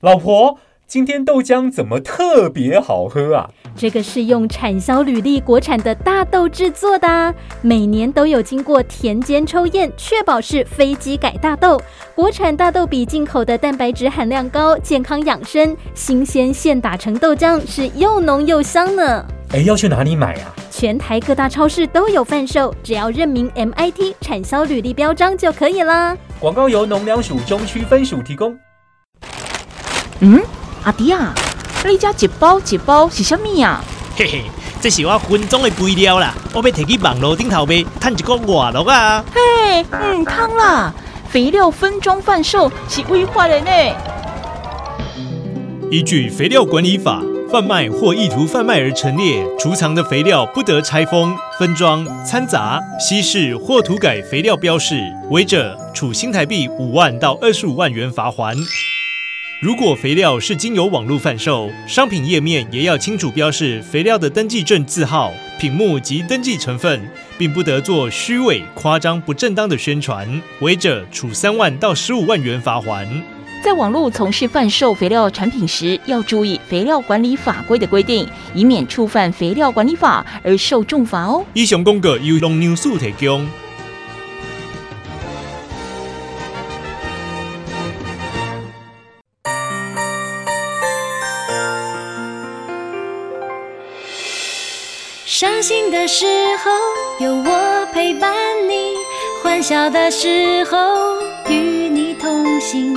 老婆，今天豆浆怎么特别好喝啊？这个是用产销履历国产的大豆制作的，每年都有经过田间抽验，确保是非机改大豆。国产大豆比进口的蛋白质含量高，健康养生，新鲜现打成豆浆，是又浓又香呢。哎，要去哪里买啊？全台各大超市都有贩售，只要认明 MIT 产销履历标章就可以啦。广告由农粮署中区分署提供。嗯，阿弟啊。你家一包一包是什么呀？嘿嘿，这是我分装的肥料啦，我要摕去网络顶头卖，赚一个外乐啊！嘿，嗯，汤啦，肥料分装贩售是违法的呢。依据肥料管理法，贩卖或意图贩卖而陈列、储藏的肥料，不得拆封、分装、掺杂、稀释或涂改肥料标示，违者处新台币五万到二十五万元罚锾。如果肥料是经由网络贩售，商品页面也要清楚标示肥料的登记证字号、品目及登记成分，并不得做虚伪、夸张、不正当的宣传，违者处三万到十五万元罚锾。在网络从事贩售肥料产品时，要注意肥料管理法规的规定，以免触犯肥料管理法而受重罚哦。以上公告由农牛署提供。伤心的时候有我陪伴你，欢笑的时候与你同行，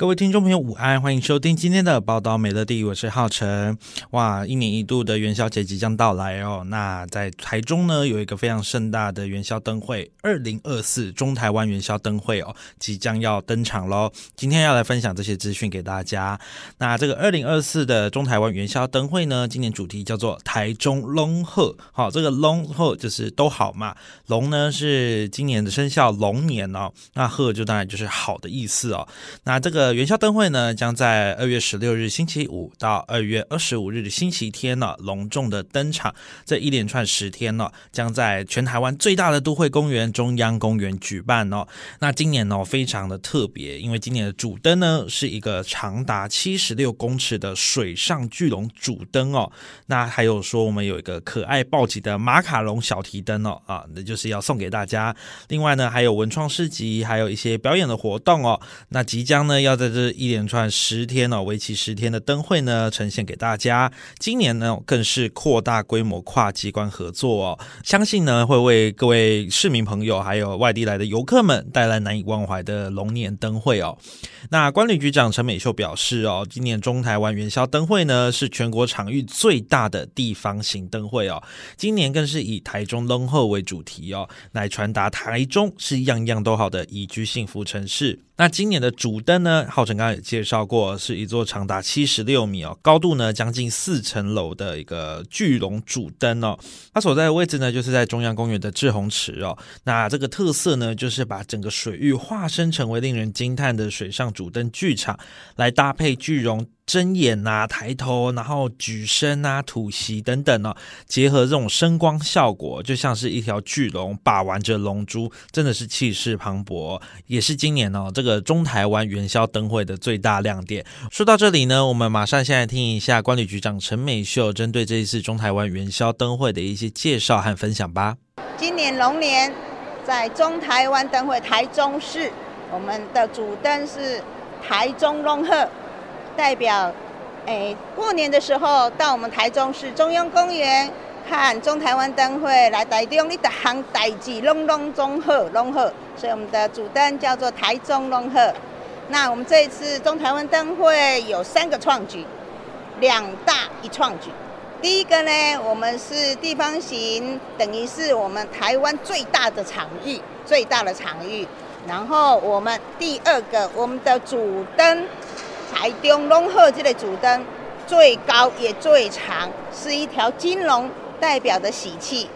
各位听众朋友，午安，欢迎收听今天的报道美乐地，我是浩辰。哇，一年一度的元宵节即将到来哦。那在台中呢，有一个非常盛大的元宵灯会，二零二四中台湾元宵灯会哦，即将要登场喽。今天要来分享这些资讯给大家。那这个二零二四的中台湾元宵灯会呢，今年主题叫做台中龙贺。好，这个龙贺就是都好嘛。龙呢是今年的生肖龙年哦，那贺就当然就是好的意思哦。那这个。元宵灯会呢，将在二月十六日星期五到二月二十五日的星期天呢，隆重的登场。这一连串十天呢，将在全台湾最大的都会公园中央公园举办哦。那今年呢，非常的特别，因为今年的主灯呢，是一个长达七十六公尺的水上巨龙主灯哦。那还有说，我们有一个可爱暴击的马卡龙小提灯哦，啊，那就是要送给大家。另外呢，还有文创市集，还有一些表演的活动哦。那即将呢要。在这一连串十天哦，为期十天的灯会呢，呈现给大家。今年呢，更是扩大规模，跨机关合作哦，相信呢，会为各位市民朋友还有外地来的游客们带来难以忘怀的龙年灯会哦。那观旅局长陈美秀表示哦，今年中台湾元宵灯会呢，是全国场域最大的地方型灯会哦。今年更是以台中龙贺为主题哦，来传达台中是样样都好的宜居幸福城市。那今年的主灯呢，浩辰刚刚也介绍过，是一座长达七十六米哦，高度呢将近四层楼的一个巨龙主灯哦。它所在的位置呢，就是在中央公园的志宏池哦。那这个特色呢，就是把整个水域化身成为令人惊叹的水上主灯剧场，来搭配巨龙。睁眼啊，抬头，然后举身啊，吐息等等、哦，结合这种声光效果，就像是一条巨龙把玩着龙珠，真的是气势磅礴，也是今年哦这个中台湾元宵灯会的最大亮点。说到这里呢，我们马上先来听一下观旅局长陈美秀针对这一次中台湾元宵灯会的一些介绍和分享吧。今年龙年在中台湾灯会台中市，我们的主灯是台中龙贺。代表，哎，过年的时候到我们台中市中央公园看中台湾灯会，来台中你的行代志隆隆中贺龙贺，所以我们的主灯叫做台中龙贺。那我们这一次中台湾灯会有三个创举，两大一创举。第一个呢，我们是地方型，等于是我们台湾最大的场域，最大的场域。然后我们第二个，我们的主灯，台中龙鹤这个主灯最高也最长，是一条金龙，代表的喜气。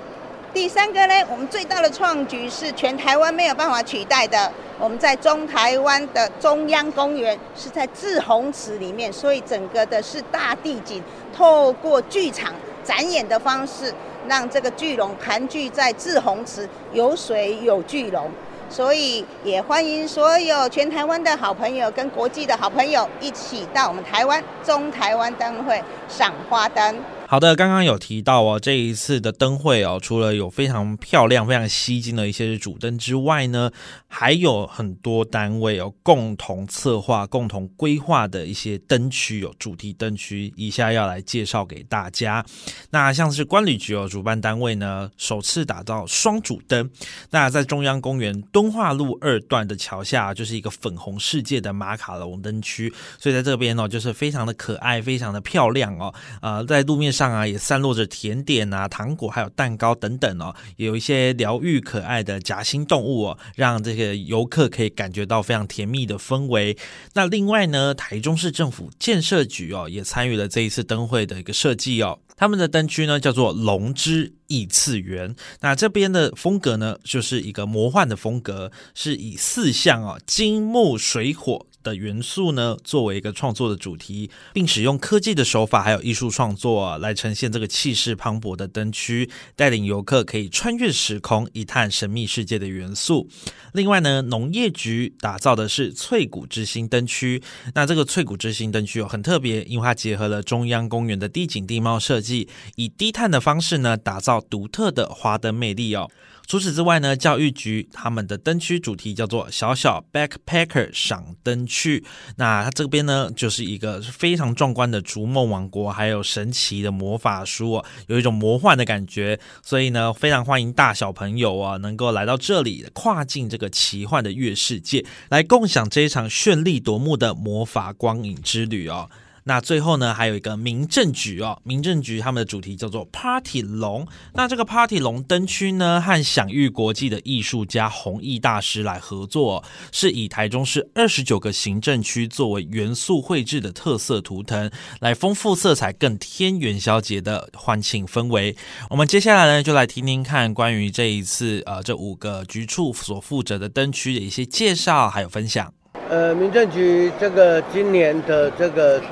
第三个呢，我们最大的创举是全台湾没有办法取代的。我们在中台湾的中央公园是在滞洪池里面，所以整个的是大地景，透过剧场展演的方式，让这个巨龙盘踞在滞洪池，有水有巨龙，所以也欢迎所有全台湾的好朋友跟国际的好朋友一起到我们台湾中台湾灯会赏花灯。好的，刚刚有提到哦，这一次的灯会哦，除了有非常漂亮、非常吸睛的一些主灯之外呢，还有很多单位哦共同策划、共同规划的一些灯区有主题灯区，以下要来介绍给大家。那像是观旅局哦，主办单位呢，首次打造双主灯。那在中央公园敦化路二段的桥下，就是一个粉红世界的马卡龙灯区，所以在这边哦，就是非常的可爱、非常的漂亮哦。呃，在路面上啊，也散落着甜点啊、糖果，还有蛋糕等等哦，也有一些疗愈可爱的夹心动物哦，让这个游客可以感觉到非常甜蜜的氛围。那另外呢，台中市政府建设局哦，也参与了这一次灯会的一个设计哦。他们的灯区呢，叫做龙之异次元。那这边的风格呢，就是一个魔幻的风格，是以四象哦，金木水火。的元素呢，作为一个创作的主题，并使用科技的手法还有艺术创作，来呈现这个气势磅礴的灯区，带领游客可以穿越时空，一探神秘世界的元素。另外呢，农业局打造的是翠谷之星灯区，那这个翠谷之星灯区哦，很特别，因为它结合了中央公园的地景地貌设计，以低碳的方式呢，打造独特的花灯魅力哦。除此之外呢，教育局他们的灯区主题叫做“小小 Backpacker 赏灯区”。那它这边呢，就是一个非常壮观的逐梦王国，还有神奇的魔法书哦，有一种魔幻的感觉。所以呢，非常欢迎大小朋友啊，能够来到这里，跨进这个奇幻的月世界，来共享这一场绚丽夺目的魔法光影之旅哦。那最后呢，还有一个民政局哦，民政局他们的主题叫做 Party 龙。那这个 Party 龙灯区呢，和享誉国际的艺术家弘毅大师来合作，是以台中市二十九个行政区作为元素绘制的特色图腾，来丰富色彩，更添元宵节的欢庆氛围。我们接下来呢，就来听听看关于这一次呃这五个局处所负责的灯区的一些介绍还有分享。呃，民政局这个今年的这个。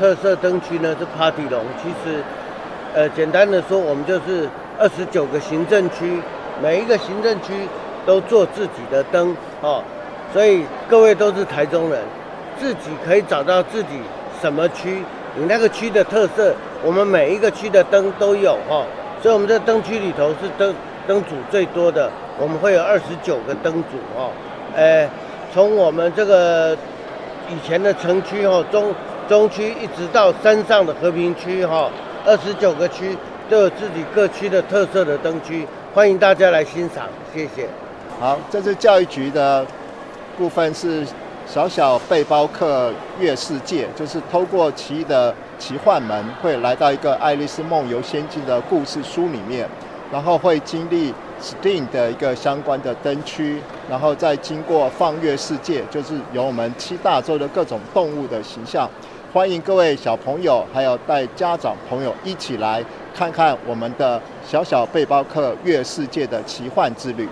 特色灯区呢是 Party 龙，其实，呃，简单的说，我们就是二十九个行政区，每一个行政区都做自己的灯哦，所以各位都是台中人，自己可以找到自己什么区，你那个区的特色，我们每一个区的灯都有哈，所以我们这灯区里头是灯灯组最多的，我们会有二十九个灯组哦，呃，从我们这个以前的城区哦中。中区一直到山上的和平区，哈，二十九个区都有自己各区的特色的灯区，欢迎大家来欣赏，谢谢。好，这是教育局的部分，是小小背包客月世界，就是透过奇的奇幻门，会来到一个《爱丽丝梦游仙境》的故事书里面，然后会经历 STEAM 的一个相关的灯区，然后再经过放月世界，就是有我们七大洲的各种动物的形象。欢迎各位小朋友，还有带家长朋友一起来看看我们的小小背包客月世界的奇幻之旅。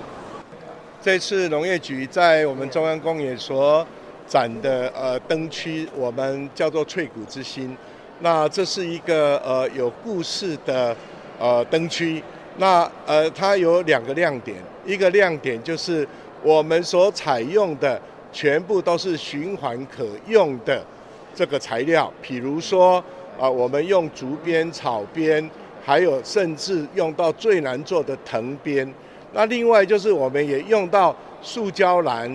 这次农业局在我们中央公园所展的呃灯区，我们叫做翠谷之星。那这是一个呃有故事的呃灯区。那呃它有两个亮点，一个亮点就是我们所采用的全部都是循环可用的。这个材料，比如说啊、我们用竹编、草编，还有甚至用到最难做的藤编。那另外就是我们也用到塑胶篮、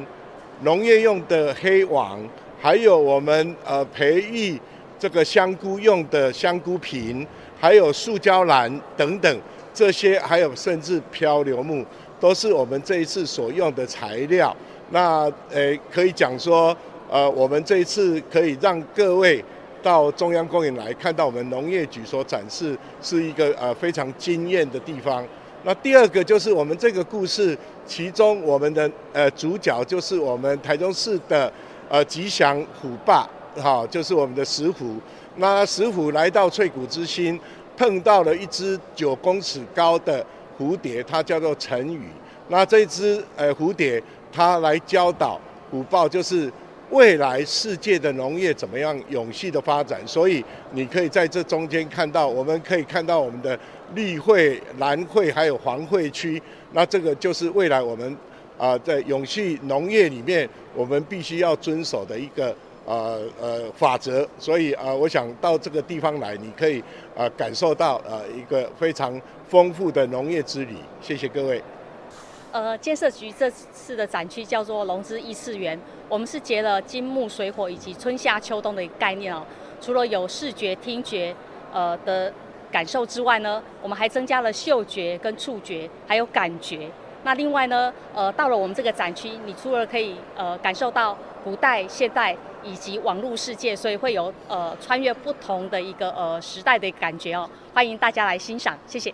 农业用的黑网，还有我们呃培育这个香菇用的香菇瓶，还有塑胶篮等等这些，还有甚至漂流木，都是我们这一次所用的材料。那呃，可以讲说。呃，我们这一次可以让各位到中央公园来看到我们农业局所展示，是一个呃非常惊艳的地方。那第二个就是我们这个故事，其中我们的呃主角就是我们台中市的呃吉祥虎爸，哈，就是我们的石虎。那石虎来到翠谷之心，碰到了一只九公尺高的蝴蝶，它叫做陈宇。那这只呃蝴蝶，它来教导虎豹，就是未来世界的农业怎么样永续的发展。所以你可以在这中间看到，我们可以看到我们的。绿会、蓝会还有黄会区，那这个就是未来我们啊、在永续农业里面，我们必须要遵守的一个呃呃法则。所以啊、我想到这个地方来，你可以啊、感受到呃一个非常丰富的农业之旅。谢谢各位。呃，建设局这次的展区叫做“龙之异次元”，我们是结了金木水火以及春夏秋冬的概念哦。除了有视觉、听觉呃的。感受之外呢，我们还增加了嗅觉跟触觉，还有感觉。那另外呢，呃，到了我们这个展区，你除了可以呃感受到古代、现代以及网络世界，所以会有呃穿越不同的一个呃时代的感觉哦。欢迎大家来欣赏，谢谢。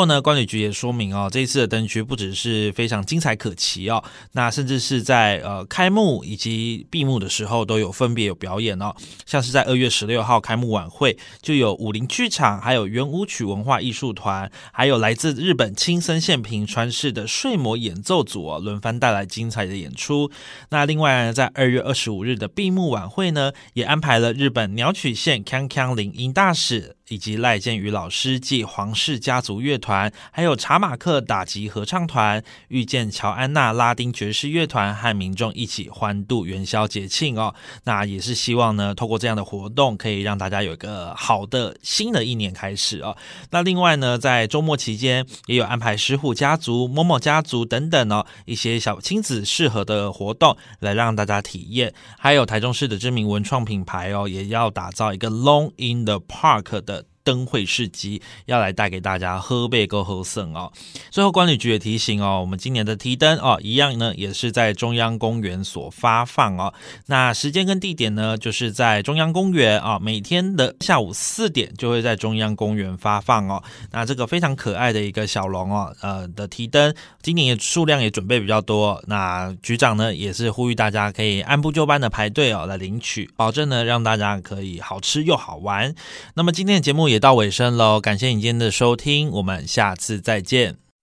后呢，观旅局也说明哦，这一次的灯区不只是非常精彩可期哦，那甚至是在呃开幕以及闭幕的时候都有分别有表演哦，像是在二月十六号开幕晚会就有武林剧场，还有圆舞曲文化艺术团，还有来自日本青森县平川市的睡魔演奏组哦，轮番带来精彩的演出。那另外呢，在二月二十五日的闭幕晚会呢，也安排了日本鸟取县锵锵林音大使。以及赖建宇老师暨黄氏家族乐团，还有查马克打击合唱团、遇见乔安娜拉丁爵士乐团和民众一起欢度元宵节庆哦。那也是希望呢，透过这样的活动，可以让大家有一个好的新的一年开始哦。那另外呢，在周末期间也有安排石虎家族、某某家族等等哦，一些小亲子适合的活动来让大家体验。还有台中市的知名文创品牌哦，也要打造一个 Long in the Park 的。灯会市集要来带给大家喝杯够喝胜哦。最后，观旅局也提醒哦，我们今年的提灯哦，一样呢，也是在中央公园所发放哦。那时间跟地点呢，就是在中央公园啊，每天的下午四点就会在中央公园发放哦。那这个非常可爱的一个小龙哦，呃的提灯，今年也数量也准备比较多。那局长呢，也是呼吁大家可以按部就班的排队哦来领取，保证呢让大家可以好吃又好玩。那么今天的节目也到尾声喽，感谢你今天的收听，我们下次再见。